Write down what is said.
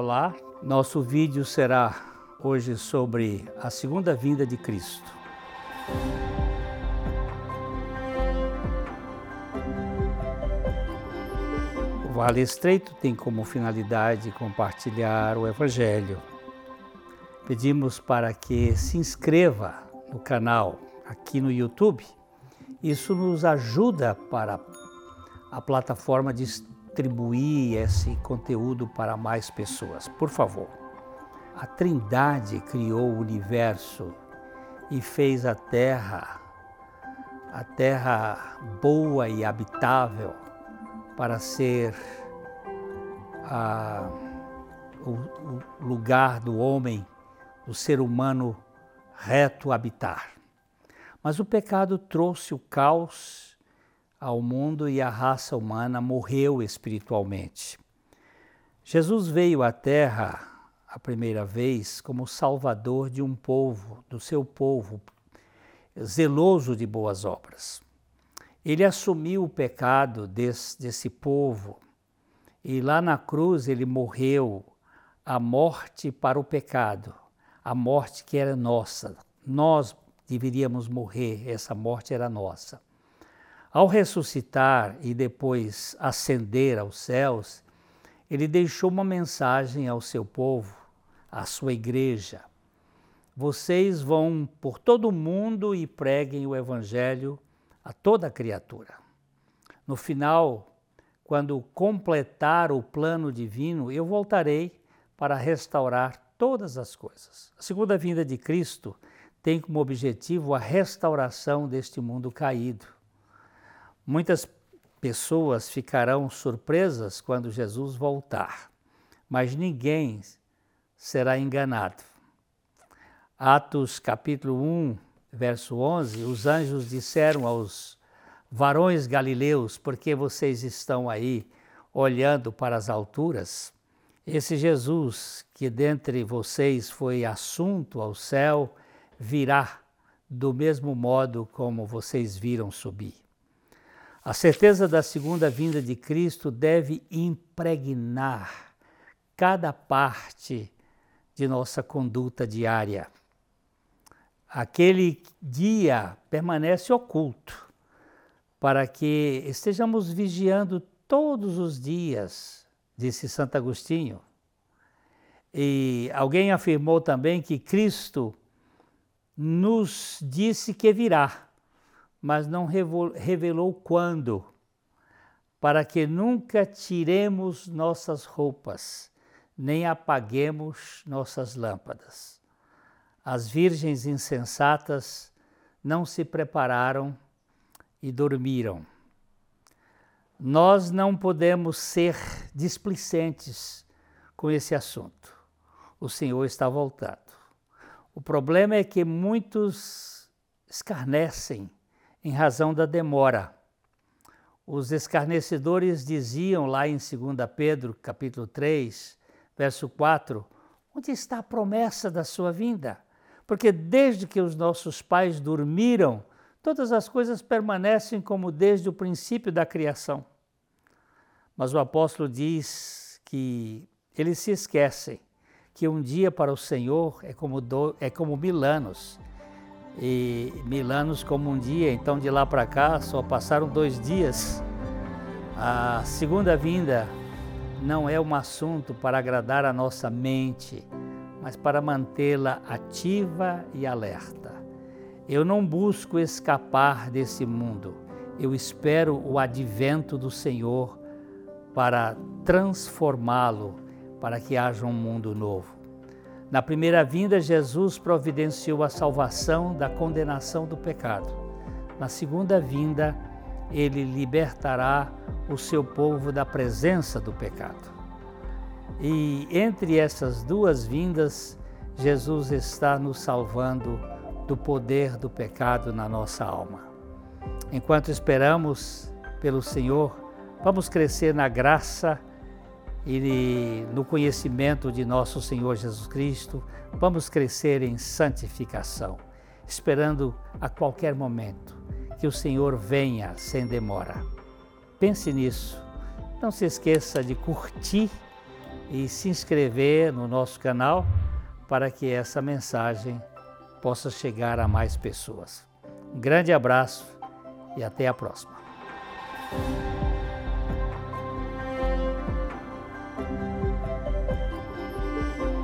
Olá, nosso vídeo será hoje sobre a segunda vinda de Cristo. O Vale Estreito tem como finalidade compartilhar o Evangelho. Pedimos para que se inscreva no canal aqui no YouTube. Isso nos ajuda para a plataforma distribuir esse conteúdo para mais pessoas. Por favor. A Trindade criou o universo e fez a terra, a terra boa e habitável para ser a, o, o lugar do homem, do ser humano reto habitar. Mas o pecado trouxe o caos ao mundo e a raça humana morreu espiritualmente. Jesus veio à Terra a primeira vez como salvador de um povo, do seu povo, zeloso de boas obras. Ele assumiu o pecado desse, desse povo e lá na cruz ele morreu a morte para o pecado, a morte que era nossa. Nós deveríamos morrer, essa morte era nossa. Ao ressuscitar e depois ascender aos céus, ele deixou uma mensagem ao seu povo, à sua igreja. Vocês vão por todo o mundo e preguem o evangelho a toda criatura. No final, quando completar o plano divino, eu voltarei para restaurar todas as coisas. A segunda vinda de Cristo tem como objetivo a restauração deste mundo caído. Muitas pessoas ficarão surpresas quando Jesus voltar, mas ninguém será enganado. Atos capítulo 1, verso 11, os anjos disseram aos varões galileus, porque vocês estão aí olhando para as alturas? Esse Jesus que dentre vocês foi assunto ao céu, virá do mesmo modo como vocês viram subir. A certeza da segunda vinda de Cristo deve impregnar cada parte de nossa conduta diária. Aquele dia permanece oculto, para que estejamos vigiando todos os dias, disse Santo Agostinho. E alguém afirmou também que Cristo nos disse que virá mas não revelou quando, para que nunca tiremos nossas roupas, nem apaguemos nossas lâmpadas. As virgens insensatas não se prepararam e dormiram. Nós não podemos ser displicentes com esse assunto. O Senhor está voltando. O problema é que muitos escarnecem em razão da demora. Os escarnecedores diziam lá em 2 Pedro, capítulo 3, verso 4, onde está a promessa da sua vinda? Porque desde que os nossos pais dormiram, todas as coisas permanecem como desde o princípio da criação. Mas o apóstolo diz que eles se esquecem que um dia para o Senhor é como, do, é como mil anos e mil anos como um dia, então de lá para cá só passaram dois dias. A segunda vinda não é um assunto para agradar a nossa mente, mas para mantê-la ativa e alerta. Eu não busco escapar desse mundo, eu espero o advento do Senhor para transformá-lo, para que haja um mundo novo. Na primeira vinda, Jesus providenciou a salvação da condenação do pecado. Na segunda vinda, ele libertará o seu povo da presença do pecado. E entre essas duas vindas, Jesus está nos salvando do poder do pecado na nossa alma. Enquanto esperamos pelo Senhor, vamos crescer na graça e no conhecimento de nosso Senhor Jesus Cristo, vamos crescer em santificação, esperando a qualquer momento que o Senhor venha sem demora. Pense nisso. Não se esqueça de curtir e se inscrever no nosso canal para que essa mensagem possa chegar a mais pessoas. Um grande abraço e até a próxima.